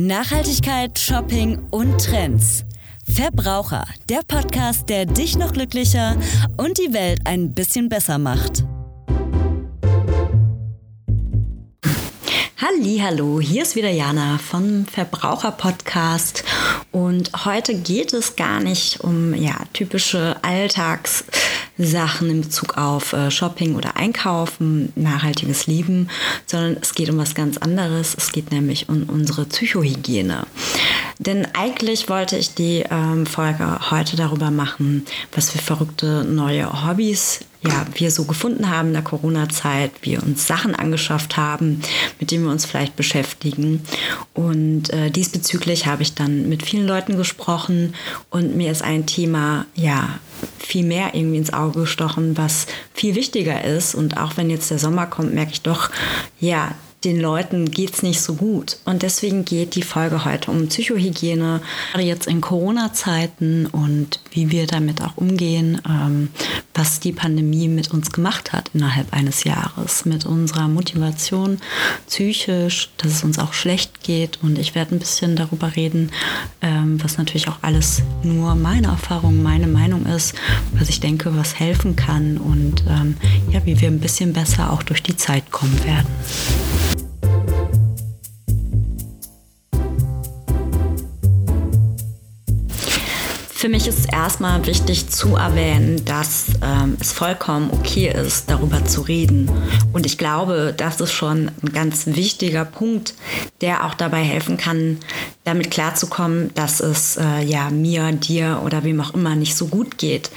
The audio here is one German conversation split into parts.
Nachhaltigkeit, Shopping und Trends. Verbraucher, der Podcast, der dich noch glücklicher und die Welt ein bisschen besser macht. Hallo, hier ist wieder Jana vom Verbraucher Podcast und heute geht es gar nicht um ja typische Alltags Sachen in Bezug auf äh, Shopping oder Einkaufen, nachhaltiges Leben, sondern es geht um was ganz anderes. Es geht nämlich um unsere Psychohygiene. Denn eigentlich wollte ich die ähm, Folge heute darüber machen, was für verrückte neue Hobbys ja, wir so gefunden haben in der Corona-Zeit, wir uns Sachen angeschafft haben, mit denen wir uns vielleicht beschäftigen. Und äh, diesbezüglich habe ich dann mit vielen Leuten gesprochen und mir ist ein Thema ja viel mehr irgendwie ins Auge gestochen, was viel wichtiger ist. Und auch wenn jetzt der Sommer kommt, merke ich doch, ja, den Leuten geht es nicht so gut. Und deswegen geht die Folge heute um Psychohygiene, jetzt in Corona-Zeiten und wie wir damit auch umgehen, ähm, was die Pandemie mit uns gemacht hat innerhalb eines Jahres, mit unserer Motivation psychisch, dass es uns auch schlecht geht. Und ich werde ein bisschen darüber reden, ähm, was natürlich auch alles nur meine Erfahrung, meine Meinung ist, was ich denke, was helfen kann und ähm, ja, wie wir ein bisschen besser auch durch die Zeit kommen werden. Für mich ist erstmal wichtig zu erwähnen, dass ähm, es vollkommen okay ist, darüber zu reden. Und ich glaube, das ist schon ein ganz wichtiger Punkt, der auch dabei helfen kann, damit klarzukommen, dass es äh, ja mir, dir oder wem auch immer nicht so gut geht.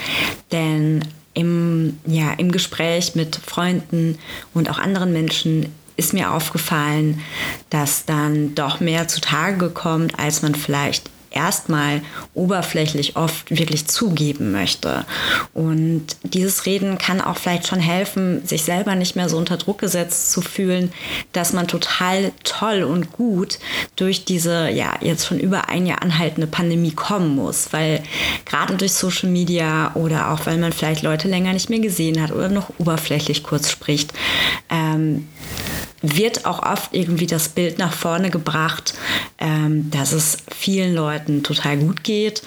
Denn im, ja, im Gespräch mit Freunden und auch anderen Menschen ist mir aufgefallen, dass dann doch mehr zutage kommt, als man vielleicht erstmal oberflächlich oft wirklich zugeben möchte. Und dieses Reden kann auch vielleicht schon helfen, sich selber nicht mehr so unter Druck gesetzt zu fühlen, dass man total toll und gut durch diese ja jetzt schon über ein Jahr anhaltende Pandemie kommen muss, weil gerade durch Social Media oder auch weil man vielleicht Leute länger nicht mehr gesehen hat oder noch oberflächlich kurz spricht, ähm, wird auch oft irgendwie das Bild nach vorne gebracht, ähm, dass es vielen Leuten total gut geht.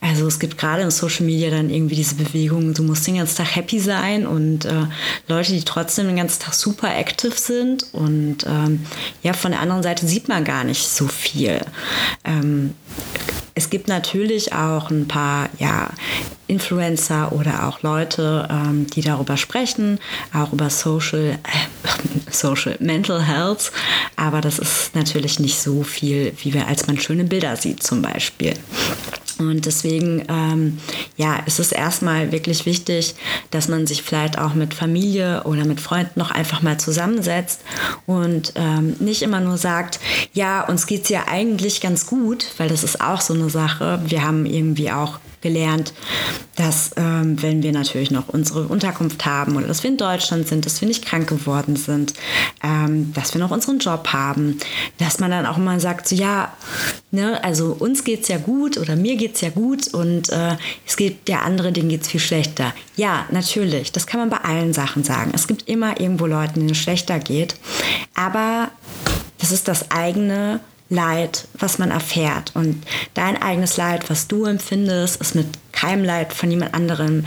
Also es gibt gerade in Social Media dann irgendwie diese Bewegung, du musst den ganzen Tag happy sein und äh, Leute, die trotzdem den ganzen Tag super active sind und ähm, ja, von der anderen Seite sieht man gar nicht so viel. Ähm, es gibt natürlich auch ein paar ja, Influencer oder auch Leute, ähm, die darüber sprechen, auch über Social, äh, Social Mental Health. Aber das ist natürlich nicht so viel, wie wir, als man schöne Bilder sieht zum Beispiel. Und deswegen, ähm, ja, ist es erstmal wirklich wichtig, dass man sich vielleicht auch mit Familie oder mit Freunden noch einfach mal zusammensetzt und ähm, nicht immer nur sagt, ja, uns geht es ja eigentlich ganz gut, weil das ist auch so eine Sache. Wir haben irgendwie auch gelernt, dass ähm, wenn wir natürlich noch unsere Unterkunft haben oder dass wir in Deutschland sind, dass wir nicht krank geworden sind, ähm, dass wir noch unseren Job haben, dass man dann auch mal sagt, so ja, ne, also uns geht es ja gut oder mir geht es ja gut und äh, es gibt ja andere, denen geht es viel schlechter. Ja, natürlich, das kann man bei allen Sachen sagen. Es gibt immer irgendwo Leuten, denen es schlechter geht, aber das ist das eigene Leid, was man erfährt. Und dein eigenes Leid, was du empfindest, ist mit keinem Leid von jemand anderem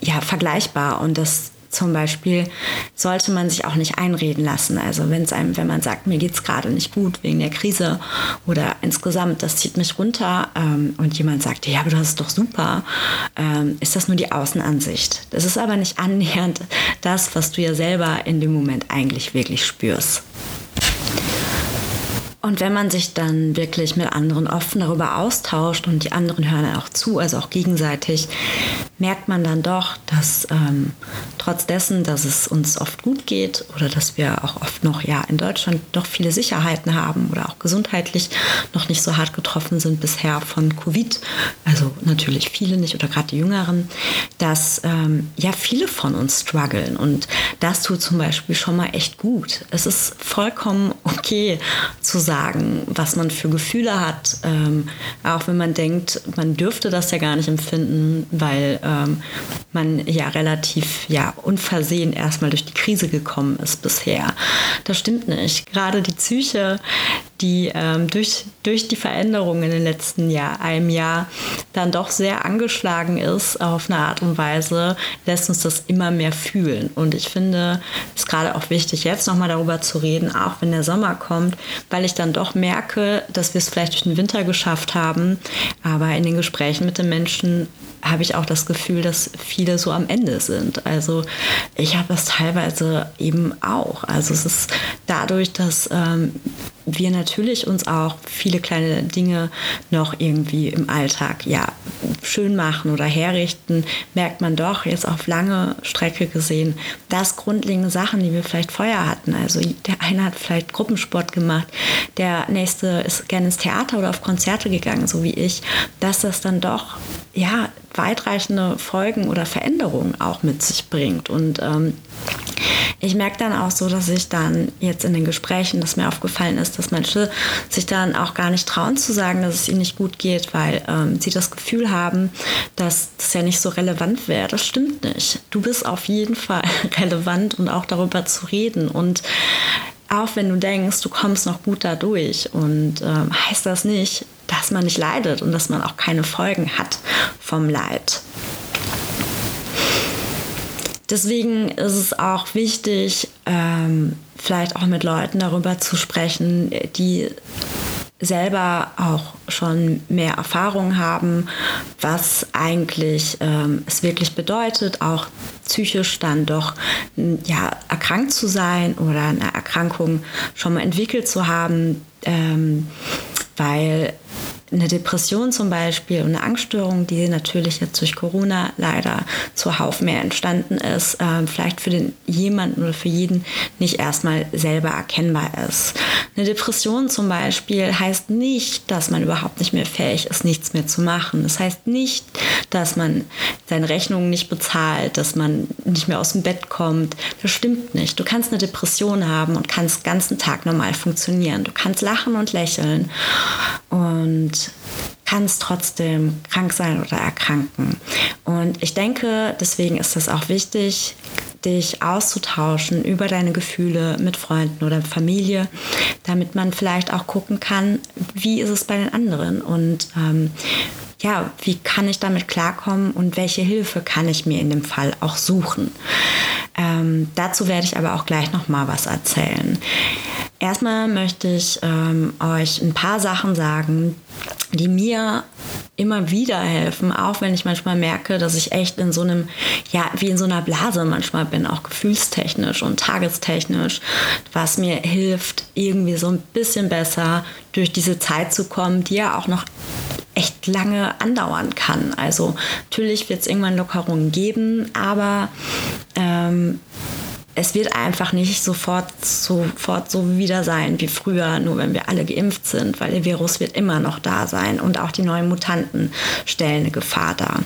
ja, vergleichbar. Und das zum Beispiel sollte man sich auch nicht einreden lassen. Also wenn es einem, wenn man sagt, mir geht es gerade nicht gut wegen der Krise oder insgesamt, das zieht mich runter ähm, und jemand sagt, ja, aber das ist doch super, ähm, ist das nur die Außenansicht. Das ist aber nicht annähernd das, was du ja selber in dem Moment eigentlich wirklich spürst. Und wenn man sich dann wirklich mit anderen offen darüber austauscht und die anderen hören auch zu, also auch gegenseitig, merkt man dann doch, dass ähm, trotz dessen, dass es uns oft gut geht oder dass wir auch oft noch ja in Deutschland noch viele Sicherheiten haben oder auch gesundheitlich noch nicht so hart getroffen sind bisher von Covid, also natürlich viele nicht oder gerade die Jüngeren, dass ähm, ja viele von uns strugglen und das tut zum Beispiel schon mal echt gut. Es ist vollkommen okay zu sagen, sagen, was man für Gefühle hat, ähm, auch wenn man denkt, man dürfte das ja gar nicht empfinden, weil ähm, man ja relativ ja unversehen erstmal durch die Krise gekommen ist bisher. Das stimmt nicht. Gerade die Psyche, die ähm, durch, durch die Veränderungen in den letzten Jahr, einem Jahr dann doch sehr angeschlagen ist auf eine Art und Weise, lässt uns das immer mehr fühlen. Und ich finde es gerade auch wichtig, jetzt nochmal darüber zu reden, auch wenn der Sommer kommt, weil ich dann doch merke, dass wir es vielleicht durch den Winter geschafft haben, aber in den Gesprächen mit den Menschen habe ich auch das Gefühl, dass viele so am Ende sind. Also ich habe das teilweise eben auch. Also es ist dadurch, dass ähm, wir natürlich uns auch viele kleine Dinge noch irgendwie im Alltag ja schön machen oder herrichten, merkt man doch jetzt auf lange Strecke gesehen, dass grundlegende Sachen, die wir vielleicht vorher hatten, also der eine hat vielleicht Gruppensport gemacht, der nächste ist gerne ins Theater oder auf Konzerte gegangen, so wie ich, dass das dann doch ja weitreichende Folgen oder Veränderungen auch mit sich bringt. Und ähm, ich merke dann auch so, dass ich dann jetzt in den Gesprächen, dass mir aufgefallen ist, dass Menschen sich dann auch gar nicht trauen zu sagen, dass es ihnen nicht gut geht, weil ähm, sie das Gefühl haben, dass das ja nicht so relevant wäre. Das stimmt nicht. Du bist auf jeden Fall relevant und auch darüber zu reden. Und auch wenn du denkst, du kommst noch gut dadurch und ähm, heißt das nicht, dass man nicht leidet und dass man auch keine Folgen hat vom Leid. Deswegen ist es auch wichtig, ähm, vielleicht auch mit Leuten darüber zu sprechen, die selber auch schon mehr Erfahrung haben, was eigentlich ähm, es wirklich bedeutet, auch psychisch dann doch ja, erkrankt zu sein oder eine Erkrankung schon mal entwickelt zu haben, ähm, weil eine Depression zum Beispiel und eine Angststörung, die natürlich jetzt durch Corona leider zuhauf mehr entstanden ist, äh, vielleicht für den jemanden oder für jeden nicht erstmal selber erkennbar ist. Eine Depression zum Beispiel heißt nicht, dass man überhaupt nicht mehr fähig ist, nichts mehr zu machen. Das heißt nicht, dass man seine Rechnungen nicht bezahlt, dass man nicht mehr aus dem Bett kommt. Das stimmt nicht. Du kannst eine Depression haben und kannst den ganzen Tag normal funktionieren. Du kannst lachen und lächeln und kannst trotzdem krank sein oder erkranken. Und ich denke, deswegen ist es auch wichtig, dich auszutauschen über deine Gefühle mit Freunden oder Familie, damit man vielleicht auch gucken kann, wie ist es bei den anderen und ähm, ja, wie kann ich damit klarkommen und welche Hilfe kann ich mir in dem Fall auch suchen. Ähm, dazu werde ich aber auch gleich noch mal was erzählen. Erstmal möchte ich ähm, euch ein paar Sachen sagen, die mir immer wieder helfen, auch wenn ich manchmal merke, dass ich echt in so einem, ja, wie in so einer Blase manchmal bin, auch gefühlstechnisch und tagestechnisch, was mir hilft, irgendwie so ein bisschen besser durch diese Zeit zu kommen, die ja auch noch echt lange andauern kann. Also natürlich wird es irgendwann Lockerungen geben, aber ähm, es wird einfach nicht sofort, sofort so wieder sein wie früher, nur wenn wir alle geimpft sind, weil der Virus wird immer noch da sein und auch die neuen Mutanten stellen eine Gefahr dar.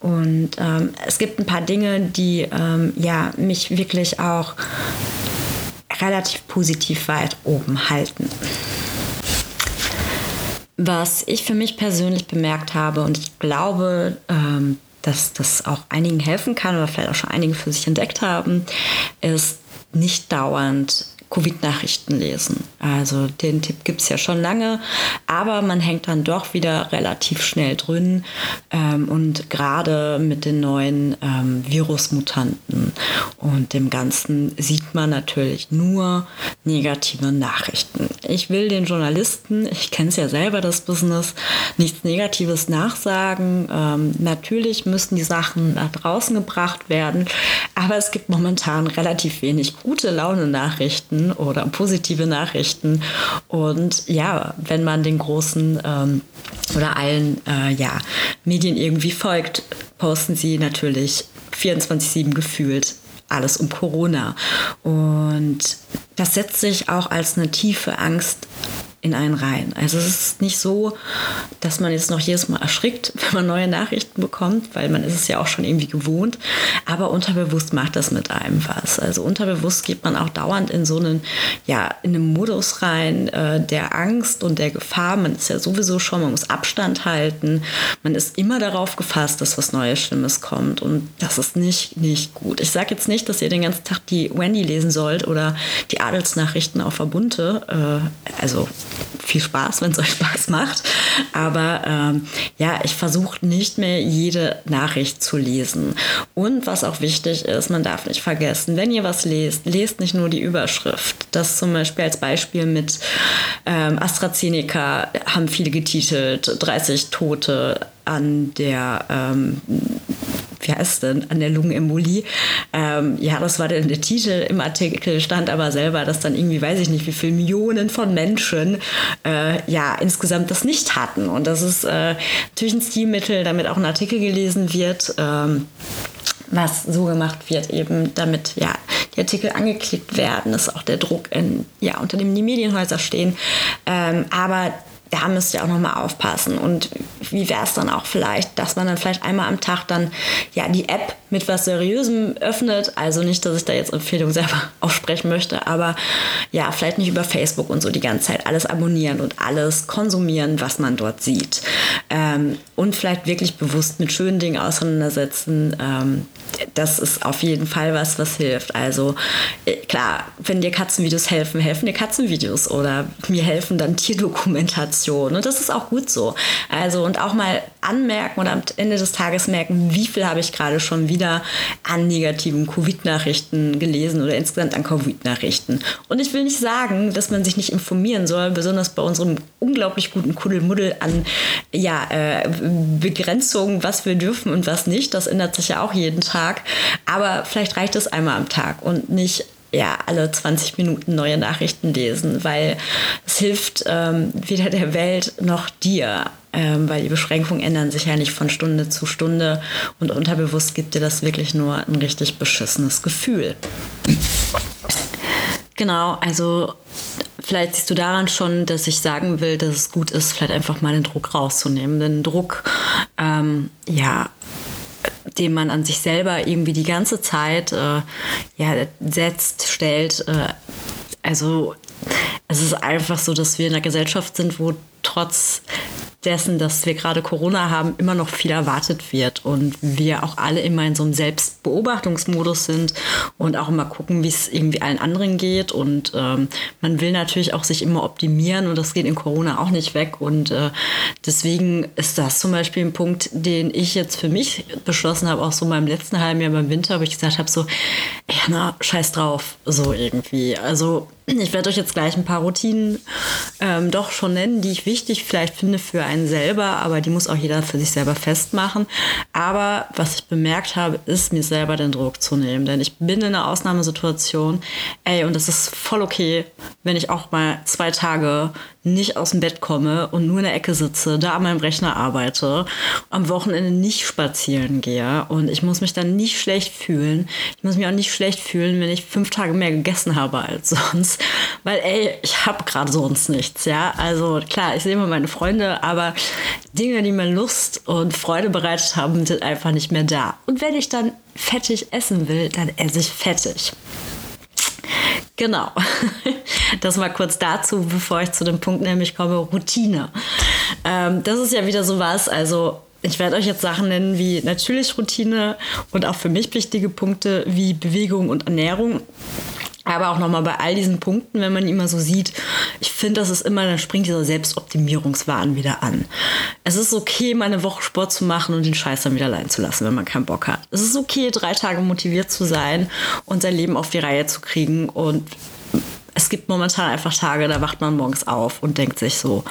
Und ähm, es gibt ein paar Dinge, die ähm, ja, mich wirklich auch relativ positiv weit oben halten. Was ich für mich persönlich bemerkt habe und ich glaube, ähm, dass das auch einigen helfen kann oder vielleicht auch schon einige für sich entdeckt haben, ist nicht dauernd Covid-Nachrichten lesen. Also den Tipp gibt es ja schon lange, aber man hängt dann doch wieder relativ schnell drin ähm, und gerade mit den neuen ähm, Virusmutanten und dem Ganzen sieht man natürlich nur negative Nachrichten. Ich will den Journalisten, ich kenne es ja selber, das Business, nichts Negatives nachsagen. Ähm, natürlich müssen die Sachen nach draußen gebracht werden, aber es gibt momentan relativ wenig gute Laune-Nachrichten Nachrichten oder positive Nachrichten. Und ja, wenn man den großen ähm, oder allen äh, ja, Medien irgendwie folgt, posten sie natürlich 24-7 gefühlt alles um Corona. Und das setzt sich auch als eine tiefe Angst in einen rein. Also es ist nicht so, dass man jetzt noch jedes Mal erschrickt, wenn man neue Nachrichten bekommt, weil man ist es ja auch schon irgendwie gewohnt. Aber unterbewusst macht das mit einem was. Also unterbewusst geht man auch dauernd in so einen, ja, in einen Modus rein äh, der Angst und der Gefahr. Man ist ja sowieso schon, man muss Abstand halten. Man ist immer darauf gefasst, dass was Neues, Schlimmes kommt. Und das ist nicht, nicht gut. Ich sage jetzt nicht, dass ihr den ganzen Tag die Wendy lesen sollt oder die Adelsnachrichten auf Verbunte. Äh, also viel Spaß, wenn es euch Spaß macht. Aber ähm, ja, ich versuche nicht mehr jede Nachricht zu lesen. Und was auch wichtig ist, man darf nicht vergessen, wenn ihr was lest, lest nicht nur die Überschrift. Das zum Beispiel als Beispiel mit ähm, AstraZeneca haben viele getitelt, 30 Tote an der ähm, wie heißt denn, an der Lungenembolie. Ähm, ja, das war dann der Titel im Artikel, stand aber selber, dass dann irgendwie, weiß ich nicht, wie viele Millionen von Menschen äh, ja insgesamt das nicht hatten. Und das ist äh, natürlich ein Stilmittel, damit auch ein Artikel gelesen wird. Ähm, was so gemacht wird, eben damit ja die Artikel angeklickt werden, dass auch der Druck in, ja, unter dem die Medienhäuser stehen. Ähm, aber da müsst ihr auch nochmal aufpassen. Und wie wäre es dann auch vielleicht, dass man dann vielleicht einmal am Tag dann ja die App mit was Seriösem öffnet. Also nicht, dass ich da jetzt Empfehlungen selber aussprechen möchte, aber ja, vielleicht nicht über Facebook und so die ganze Zeit alles abonnieren und alles konsumieren, was man dort sieht. Ähm, und vielleicht wirklich bewusst mit schönen Dingen auseinandersetzen. Ähm, das ist auf jeden Fall was, was hilft. Also äh, klar, wenn dir Katzenvideos helfen, helfen dir Katzenvideos oder mir helfen dann Tierdokumentationen. Und das ist auch gut so. Also und auch mal anmerken und am Ende des Tages merken, wie viel habe ich gerade schon wieder an negativen Covid-Nachrichten gelesen oder insgesamt an Covid-Nachrichten. Und ich will nicht sagen, dass man sich nicht informieren soll, besonders bei unserem unglaublich guten Kuddelmuddel an ja, äh, Begrenzungen, was wir dürfen und was nicht. Das ändert sich ja auch jeden Tag. Aber vielleicht reicht es einmal am Tag und nicht ja, alle 20 Minuten neue Nachrichten lesen, weil es hilft ähm, weder der Welt noch dir, ähm, weil die Beschränkungen ändern sich ja nicht von Stunde zu Stunde und unterbewusst gibt dir das wirklich nur ein richtig beschissenes Gefühl. Genau, also vielleicht siehst du daran schon, dass ich sagen will, dass es gut ist, vielleicht einfach mal den Druck rauszunehmen. Den Druck, ähm, ja, den man an sich selber irgendwie die ganze Zeit äh, ja, setzt, stellt. Äh, also es ist einfach so, dass wir in einer Gesellschaft sind, wo trotz dessen, dass wir gerade Corona haben, immer noch viel erwartet wird und wir auch alle immer in so einem Selbstbeobachtungsmodus sind und auch immer gucken, wie es irgendwie allen anderen geht und ähm, man will natürlich auch sich immer optimieren und das geht in Corona auch nicht weg und äh, deswegen ist das zum Beispiel ein Punkt, den ich jetzt für mich beschlossen habe, auch so meinem letzten halben Jahr beim Winter, wo ich gesagt habe so, ja na, scheiß drauf, so irgendwie. Also ich werde euch jetzt gleich ein paar Routinen ähm, doch schon nennen, die ich wichtig vielleicht finde für einen selber, aber die muss auch jeder für sich selber festmachen. Aber was ich bemerkt habe, ist mir selber den Druck zu nehmen, denn ich bin in einer Ausnahmesituation. Ey, und es ist voll okay, wenn ich auch mal zwei Tage nicht aus dem Bett komme und nur in der Ecke sitze, da an meinem Rechner arbeite, am Wochenende nicht spazieren gehe und ich muss mich dann nicht schlecht fühlen. Ich muss mich auch nicht schlecht fühlen, wenn ich fünf Tage mehr gegessen habe als sonst, weil ey, ich habe gerade sonst nichts, ja. Also klar, ich sehe immer meine Freunde, aber Dinge, die mir Lust und Freude bereitet haben, sind einfach nicht mehr da. Und wenn ich dann fettig essen will, dann esse ich fettig. Genau. Das mal kurz dazu, bevor ich zu dem Punkt nämlich komme, Routine. Ähm, das ist ja wieder so was, also ich werde euch jetzt Sachen nennen wie natürlich Routine und auch für mich wichtige Punkte wie Bewegung und Ernährung. Aber auch nochmal bei all diesen Punkten, wenn man die immer so sieht, ich finde, das ist immer, dann springt dieser Selbstoptimierungswahn wieder an. Es ist okay, mal eine Woche Sport zu machen und den Scheiß dann wieder allein zu lassen, wenn man keinen Bock hat. Es ist okay, drei Tage motiviert zu sein und sein Leben auf die Reihe zu kriegen. Und es gibt momentan einfach Tage, da wacht man morgens auf und denkt sich so,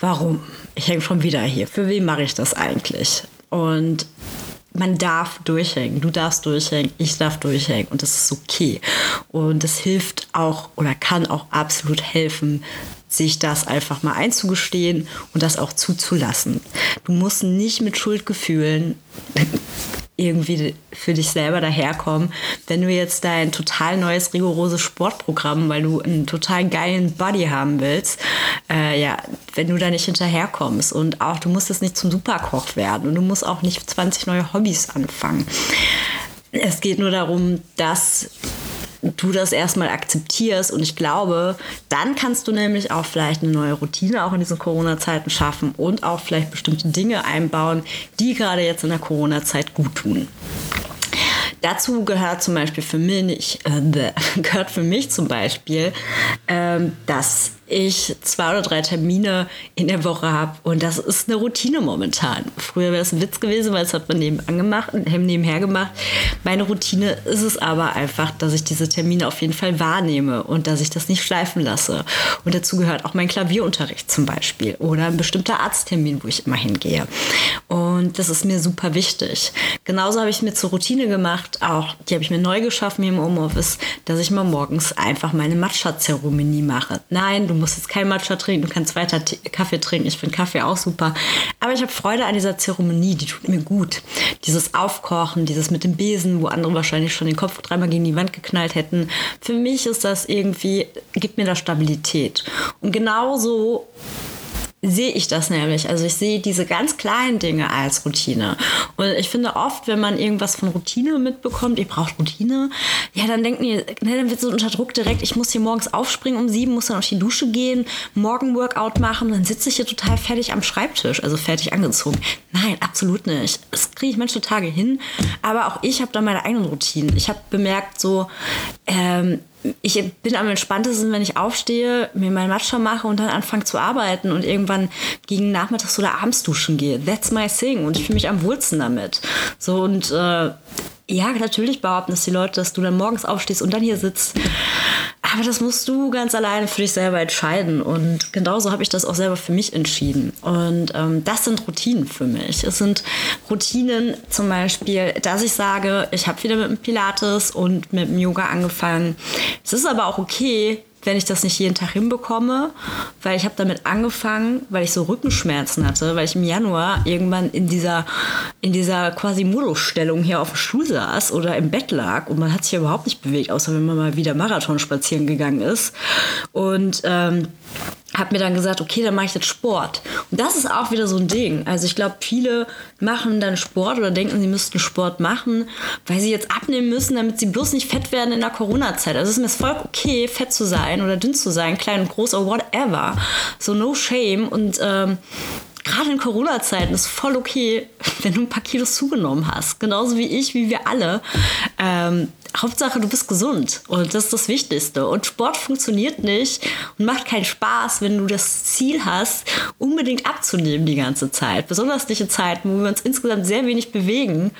warum? Ich hänge schon wieder hier. Für wen mache ich das eigentlich? Und man darf durchhängen, du darfst durchhängen, ich darf durchhängen und das ist okay. Und das hilft auch oder kann auch absolut helfen, sich das einfach mal einzugestehen und das auch zuzulassen. Du musst nicht mit Schuldgefühlen irgendwie für dich selber daherkommen. Wenn du jetzt dein total neues, rigoroses Sportprogramm, weil du einen total geilen Body haben willst, äh, ja, wenn du da nicht hinterherkommst und auch du musst jetzt nicht zum Superkoch werden und du musst auch nicht 20 neue Hobbys anfangen. Es geht nur darum, dass du das erstmal akzeptierst und ich glaube, dann kannst du nämlich auch vielleicht eine neue Routine auch in diesen Corona-Zeiten schaffen und auch vielleicht bestimmte Dinge einbauen, die gerade jetzt in der Corona-Zeit gut tun. Dazu gehört zum Beispiel für mich, äh, gehört für mich zum Beispiel, ähm, dass ich zwei oder drei Termine in der Woche habe. Und das ist eine Routine momentan. Früher wäre es ein Witz gewesen, weil es hat man nebenan gemacht, nebenher gemacht. Meine Routine ist es aber einfach, dass ich diese Termine auf jeden Fall wahrnehme und dass ich das nicht schleifen lasse. Und dazu gehört auch mein Klavierunterricht zum Beispiel oder ein bestimmter Arzttermin, wo ich immer hingehe. Und das ist mir super wichtig. Genauso habe ich mir zur Routine gemacht, auch die habe ich mir neu geschaffen hier im Homeoffice, dass ich mal morgens einfach meine Matcha-Zeremonie mache. Nein, du musst jetzt kein Matcha trinken, du kannst weiter Kaffee trinken. Ich finde Kaffee auch super. Aber ich habe Freude an dieser Zeremonie, die tut mir gut. Dieses Aufkochen, dieses mit dem Besen, wo andere wahrscheinlich schon den Kopf dreimal gegen die Wand geknallt hätten. Für mich ist das irgendwie, gibt mir da Stabilität. Und genauso sehe ich das nämlich. Also ich sehe diese ganz kleinen Dinge als Routine. Und ich finde oft, wenn man irgendwas von Routine mitbekommt, ihr braucht Routine, ja, dann denken die, ne, dann wird so unter Druck direkt, ich muss hier morgens aufspringen um sieben, muss dann auf die Dusche gehen, morgen Workout machen, dann sitze ich hier total fertig am Schreibtisch, also fertig angezogen. Nein, absolut nicht. Das kriege ich manche Tage hin, aber auch ich habe da meine eigenen Routinen. Ich habe bemerkt, so, ähm, ich bin am entspanntesten, wenn ich aufstehe, mir mein Matcha mache und dann anfange zu arbeiten und irgendwann gegen Nachmittags oder abends duschen gehe. That's my thing und ich fühle mich am wohlsten damit. So und äh, ja, natürlich behaupten es die Leute, dass du dann morgens aufstehst und dann hier sitzt. Aber das musst du ganz alleine für dich selber entscheiden. Und genauso habe ich das auch selber für mich entschieden. Und ähm, das sind Routinen für mich. Es sind Routinen zum Beispiel, dass ich sage, ich habe wieder mit dem Pilates und mit dem Yoga angefangen. Es ist aber auch okay, wenn ich das nicht jeden Tag hinbekomme, weil ich habe damit angefangen, weil ich so Rückenschmerzen hatte, weil ich im Januar irgendwann in dieser, in dieser quasi Modusstellung hier auf dem Stuhl saß oder im Bett lag und man hat sich überhaupt nicht bewegt, außer wenn man mal wieder Marathon spazieren gegangen ist. Und ähm, habe mir dann gesagt, okay, dann mache ich jetzt Sport. Und das ist auch wieder so ein Ding. Also ich glaube, viele machen dann Sport oder denken, sie müssten Sport machen, weil sie jetzt abnehmen müssen, damit sie bloß nicht fett werden in der Corona-Zeit. Also es ist mir voll okay, fett zu sein oder dünn zu sein, klein und groß oder whatever. So no shame. Und ähm, gerade in Corona-Zeiten ist voll okay, wenn du ein paar Kilos zugenommen hast. Genauso wie ich, wie wir alle. Ähm, Hauptsache, du bist gesund und das ist das Wichtigste. Und Sport funktioniert nicht und macht keinen Spaß, wenn du das Ziel hast, unbedingt abzunehmen die ganze Zeit. Besonders nicht in Zeiten, wo wir uns insgesamt sehr wenig bewegen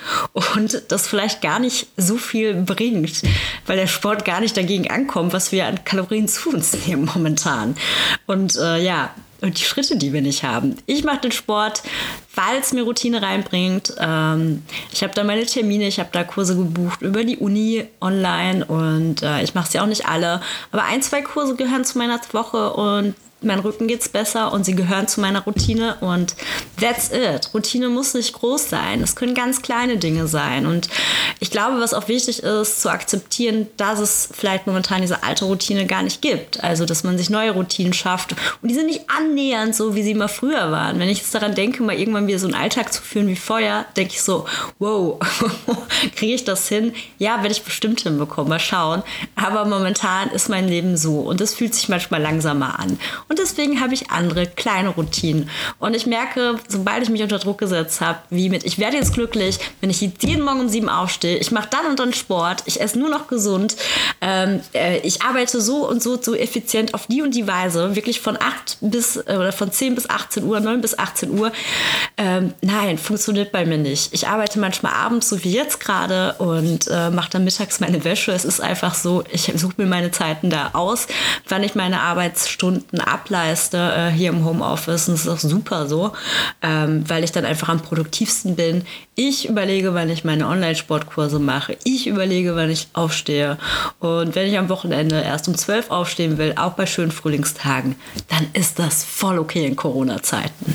und das vielleicht gar nicht so viel bringt, weil der Sport gar nicht dagegen ankommt, was wir an Kalorien zu uns nehmen momentan. Und äh, ja, und die Schritte, die wir nicht haben. Ich mache den Sport, weil es mir Routine reinbringt. Ähm, ich habe da meine Termine, ich habe da Kurse gebucht über die Uni online und äh, ich mache sie auch nicht alle. Aber ein, zwei Kurse gehören zu meiner Woche und mein Rücken geht's besser und sie gehören zu meiner Routine und that's it. Routine muss nicht groß sein. Es können ganz kleine Dinge sein. Und ich glaube, was auch wichtig ist, zu akzeptieren, dass es vielleicht momentan diese alte Routine gar nicht gibt. Also, dass man sich neue Routinen schafft. Und die sind nicht annähernd so, wie sie mal früher waren. Wenn ich jetzt daran denke, mal irgendwann wieder so einen Alltag zu führen wie vorher, denke ich so, wow, kriege ich das hin? Ja, werde ich bestimmt hinbekommen. Mal schauen. Aber momentan ist mein Leben so. Und es fühlt sich manchmal langsamer an. Und deswegen habe ich andere kleine Routinen. Und ich merke, sobald ich mich unter Druck gesetzt habe, wie mit, ich werde jetzt glücklich, wenn ich jeden Morgen um sieben aufstehe, ich mache dann und dann Sport, ich esse nur noch gesund, ähm, äh, ich arbeite so und so, so effizient auf die und die Weise, wirklich von 8 bis, äh, oder von 10 bis 18 Uhr, 9 bis 18 Uhr. Ähm, nein, funktioniert bei mir nicht. Ich arbeite manchmal abends, so wie jetzt gerade, und äh, mache dann mittags meine Wäsche. Es ist einfach so, ich suche mir meine Zeiten da aus, wann ich meine Arbeitsstunden ab ableiste äh, hier im Homeoffice. Und das ist auch super so, ähm, weil ich dann einfach am produktivsten bin. Ich überlege, wann ich meine Online-Sportkurse mache. Ich überlege, wann ich aufstehe. Und wenn ich am Wochenende erst um 12 aufstehen will, auch bei schönen Frühlingstagen, dann ist das voll okay in Corona-Zeiten.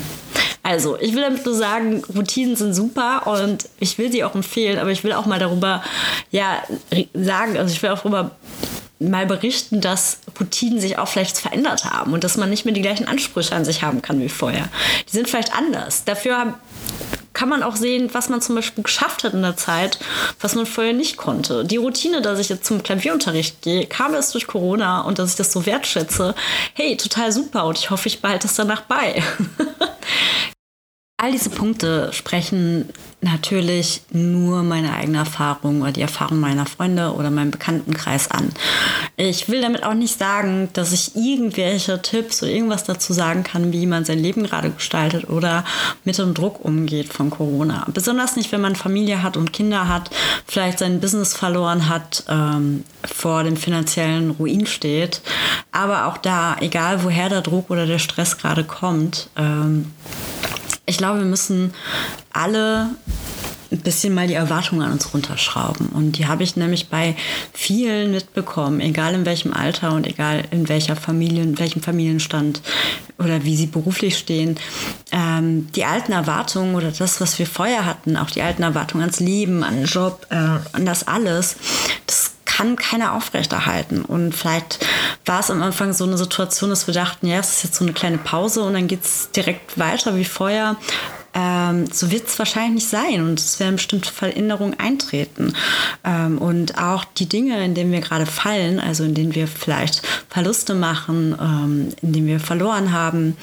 Also, ich will damit nur sagen, Routinen sind super und ich will sie auch empfehlen, aber ich will auch mal darüber ja, sagen, also ich will auch darüber mal berichten, dass Routinen sich auch vielleicht verändert haben und dass man nicht mehr die gleichen Ansprüche an sich haben kann wie vorher. Die sind vielleicht anders. Dafür kann man auch sehen, was man zum Beispiel geschafft hat in der Zeit, was man vorher nicht konnte. Die Routine, dass ich jetzt zum Klavierunterricht gehe, kam erst durch Corona und dass ich das so wertschätze. Hey, total super und ich hoffe, ich behalte es danach bei. All diese Punkte sprechen natürlich nur meine eigene Erfahrung oder die Erfahrung meiner Freunde oder meinem Bekanntenkreis an. Ich will damit auch nicht sagen, dass ich irgendwelche Tipps oder irgendwas dazu sagen kann, wie man sein Leben gerade gestaltet oder mit dem Druck umgeht von Corona. Besonders nicht, wenn man Familie hat und Kinder hat, vielleicht sein Business verloren hat, ähm, vor dem finanziellen Ruin steht. Aber auch da, egal woher der Druck oder der Stress gerade kommt, ähm, ich glaube, wir müssen alle ein bisschen mal die Erwartungen an uns runterschrauben. Und die habe ich nämlich bei vielen mitbekommen, egal in welchem Alter und egal in welcher Familie, in welchem Familienstand oder wie sie beruflich stehen. Ähm, die alten Erwartungen oder das, was wir vorher hatten, auch die alten Erwartungen ans Leben, an den Job, äh, an das alles, das kann keiner aufrechterhalten. Und vielleicht war es am Anfang so eine Situation, dass wir dachten, ja, es ist jetzt so eine kleine Pause und dann geht es direkt weiter wie vorher. Ähm, so wird es wahrscheinlich nicht sein und es werden bestimmte Veränderungen eintreten. Ähm, und auch die Dinge, in denen wir gerade fallen, also in denen wir vielleicht Verluste machen, ähm, in denen wir verloren haben,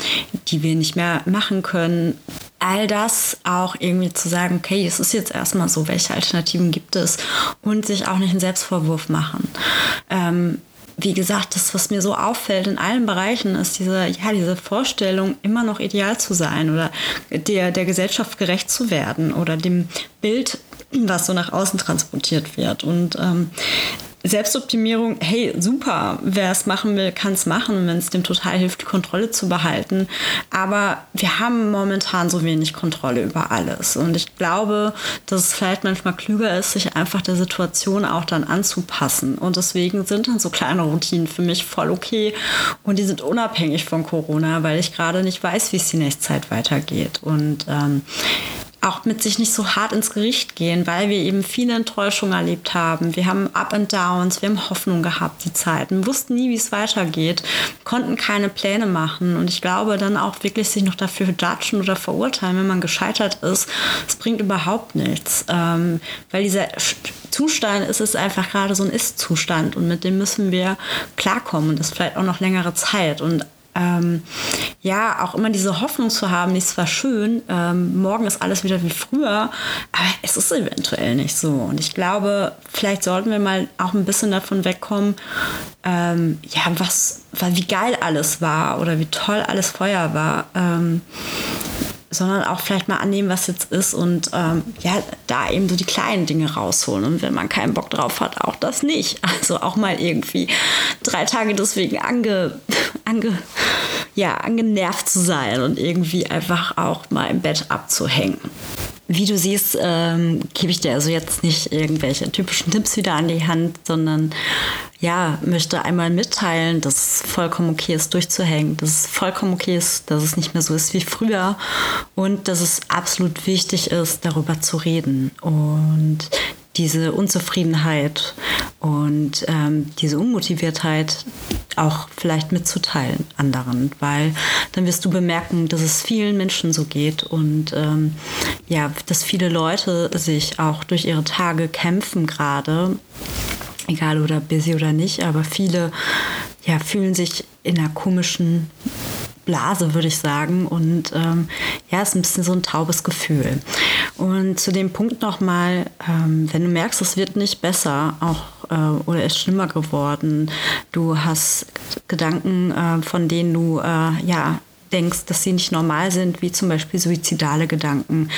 die wir nicht mehr machen können, all das auch irgendwie zu sagen, okay, es ist jetzt erstmal so, welche Alternativen gibt es und sich auch nicht einen Selbstvorwurf machen. Ähm, wie gesagt, das, was mir so auffällt in allen Bereichen, ist diese, ja, diese Vorstellung, immer noch ideal zu sein oder der, der Gesellschaft gerecht zu werden oder dem Bild, was so nach außen transportiert wird. Und ähm, Selbstoptimierung, hey, super, wer es machen will, kann es machen, wenn es dem total hilft, die Kontrolle zu behalten. Aber wir haben momentan so wenig Kontrolle über alles. Und ich glaube, dass es vielleicht manchmal klüger ist, sich einfach der Situation auch dann anzupassen. Und deswegen sind dann so kleine Routinen für mich voll okay. Und die sind unabhängig von Corona, weil ich gerade nicht weiß, wie es die nächste Zeit weitergeht. Und ähm, auch mit sich nicht so hart ins Gericht gehen, weil wir eben viele Enttäuschungen erlebt haben. Wir haben Up and Downs, wir haben Hoffnung gehabt, die Zeiten, wussten nie, wie es weitergeht, konnten keine Pläne machen. Und ich glaube, dann auch wirklich sich noch dafür judgen oder verurteilen, wenn man gescheitert ist, es bringt überhaupt nichts. Ähm, weil dieser Zustand ist es einfach gerade so ein Ist-Zustand und mit dem müssen wir klarkommen und das vielleicht auch noch längere Zeit. Und ähm, ja, auch immer diese Hoffnung zu haben, ist zwar schön, ähm, morgen ist alles wieder wie früher, aber es ist eventuell nicht so. Und ich glaube, vielleicht sollten wir mal auch ein bisschen davon wegkommen, ähm, ja, was, wie geil alles war oder wie toll alles vorher war. Sondern auch vielleicht mal annehmen, was jetzt ist und ähm, ja, da eben so die kleinen Dinge rausholen. Und wenn man keinen Bock drauf hat, auch das nicht. Also auch mal irgendwie drei Tage deswegen ange, ange, ja, angenervt zu sein und irgendwie einfach auch mal im Bett abzuhängen. Wie du siehst, ähm, gebe ich dir also jetzt nicht irgendwelche typischen Tipps wieder an die Hand, sondern ja, möchte einmal mitteilen, dass es vollkommen okay ist, durchzuhängen, dass es vollkommen okay ist, dass es nicht mehr so ist wie früher und dass es absolut wichtig ist, darüber zu reden und diese Unzufriedenheit und ähm, diese Unmotiviertheit auch vielleicht mitzuteilen anderen, weil dann wirst du bemerken, dass es vielen Menschen so geht und ähm, ja, dass viele Leute sich auch durch ihre Tage kämpfen gerade egal oder busy oder nicht, aber viele ja, fühlen sich in einer komischen Blase, würde ich sagen. Und ähm, ja, ist ein bisschen so ein taubes Gefühl. Und zu dem Punkt nochmal, ähm, wenn du merkst, es wird nicht besser, auch äh, oder ist schlimmer geworden, du hast Gedanken, äh, von denen du äh, ja denkst, dass sie nicht normal sind, wie zum Beispiel suizidale Gedanken,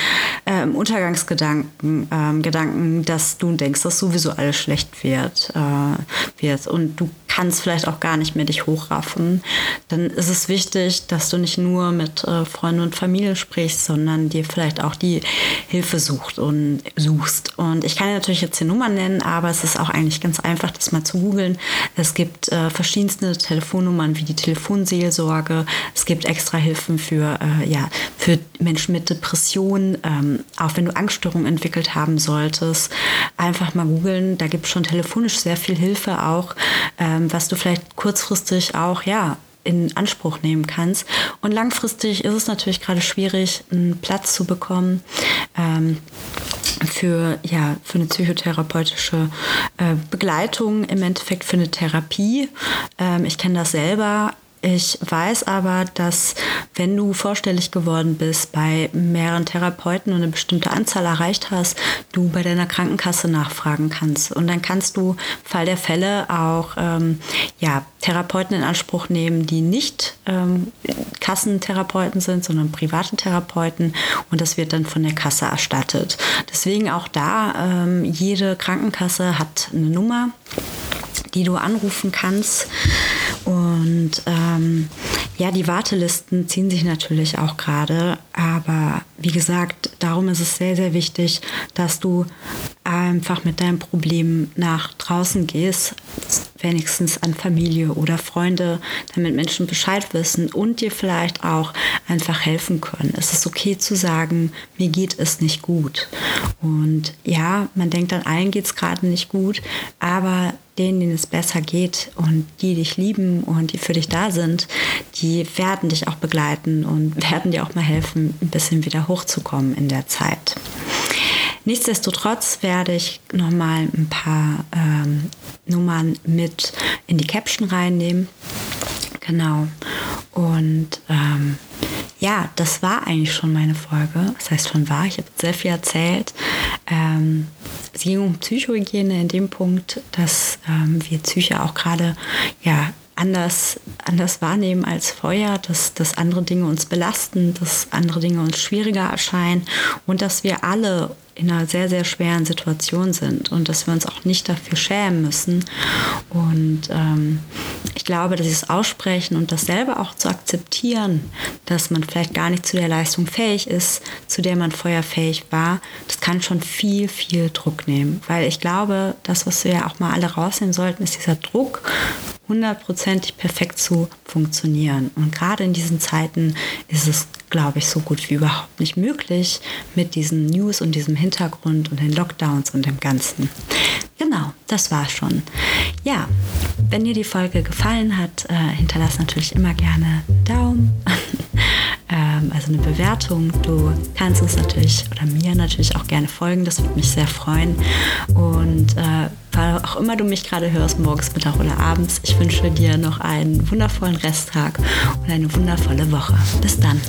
ähm, Untergangsgedanken, ähm, Gedanken, dass du denkst, dass sowieso alles schlecht wird, äh, wird und du kannst vielleicht auch gar nicht mehr dich hochraffen, dann ist es wichtig, dass du nicht nur mit äh, Freunden und Familie sprichst, sondern dir vielleicht auch die Hilfe sucht und suchst. Und ich kann natürlich jetzt die Nummer nennen, aber es ist auch eigentlich ganz einfach, das mal zu googeln. Es gibt äh, verschiedenste Telefonnummern wie die Telefonseelsorge. Es gibt extra Hilfen für, äh, ja, für Menschen mit Depressionen. Ähm, auch wenn du Angststörungen entwickelt haben solltest, einfach mal googeln. Da gibt es schon telefonisch sehr viel Hilfe auch. Ähm, was du vielleicht kurzfristig auch, ja, in Anspruch nehmen kannst. Und langfristig ist es natürlich gerade schwierig, einen Platz zu bekommen ähm, für, ja, für eine psychotherapeutische äh, Begleitung, im Endeffekt für eine Therapie. Ähm, ich kenne das selber Ich weiß aber, dass wenn du vorstellig geworden bist, bei mehreren Therapeuten und eine bestimmte Anzahl erreicht hast, du bei deiner Krankenkasse nachfragen kannst. Und dann kannst du, Fall der Fälle, auch ähm, ja, Therapeuten in Anspruch nehmen, die nicht ähm, Kassentherapeuten sind, sondern private Therapeuten. Und das wird dann von der Kasse erstattet. Deswegen auch da, ähm, jede Krankenkasse hat eine Nummer die du anrufen kannst. Und ähm, ja, die Wartelisten ziehen sich natürlich auch gerade. Aber wie gesagt, darum ist es sehr, sehr wichtig, dass du einfach mit deinem Problem nach draußen gehst, wenigstens an Familie oder Freunde, damit Menschen Bescheid wissen und dir vielleicht auch einfach helfen können. Es ist okay zu sagen, mir geht es nicht gut. Und ja, man denkt an allen geht es gerade nicht gut, aber denen, denen es besser geht und die dich lieben und die für dich da sind, die werden dich auch begleiten und werden dir auch mal helfen, ein bisschen wieder hochzukommen in der Zeit. Nichtsdestotrotz werde ich nochmal ein paar ähm, Nummern mit in die Caption reinnehmen. Genau. Und ähm, ja, das war eigentlich schon meine Folge. Das heißt schon war, ich habe sehr viel erzählt. Ähm, es ging um Psychohygiene in dem Punkt, dass ähm, wir Psyche auch gerade ja, anders, anders wahrnehmen als vorher, dass, dass andere Dinge uns belasten, dass andere Dinge uns schwieriger erscheinen und dass wir alle in einer sehr, sehr schweren Situation sind und dass wir uns auch nicht dafür schämen müssen. Und ähm, ich glaube, dass dieses Aussprechen und das selber auch zu akzeptieren, dass man vielleicht gar nicht zu der Leistung fähig ist, zu der man vorher fähig war, das kann schon viel, viel Druck nehmen. Weil ich glaube, das, was wir ja auch mal alle rausnehmen sollten, ist dieser Druck hundertprozentig perfekt zu funktionieren. Und gerade in diesen Zeiten ist es, glaube ich, so gut wie überhaupt nicht möglich mit diesen News und diesem Hintergrund und den Lockdowns und dem Ganzen. Genau, das war schon. Ja, wenn dir die Folge gefallen hat, äh, hinterlass natürlich immer gerne Daumen, ähm, also eine Bewertung. Du kannst uns natürlich oder mir natürlich auch gerne folgen, das würde mich sehr freuen. Und äh, auch immer du mich gerade hörst, morgens, Mittag oder abends, ich wünsche dir noch einen wundervollen Resttag und eine wundervolle Woche. Bis dann.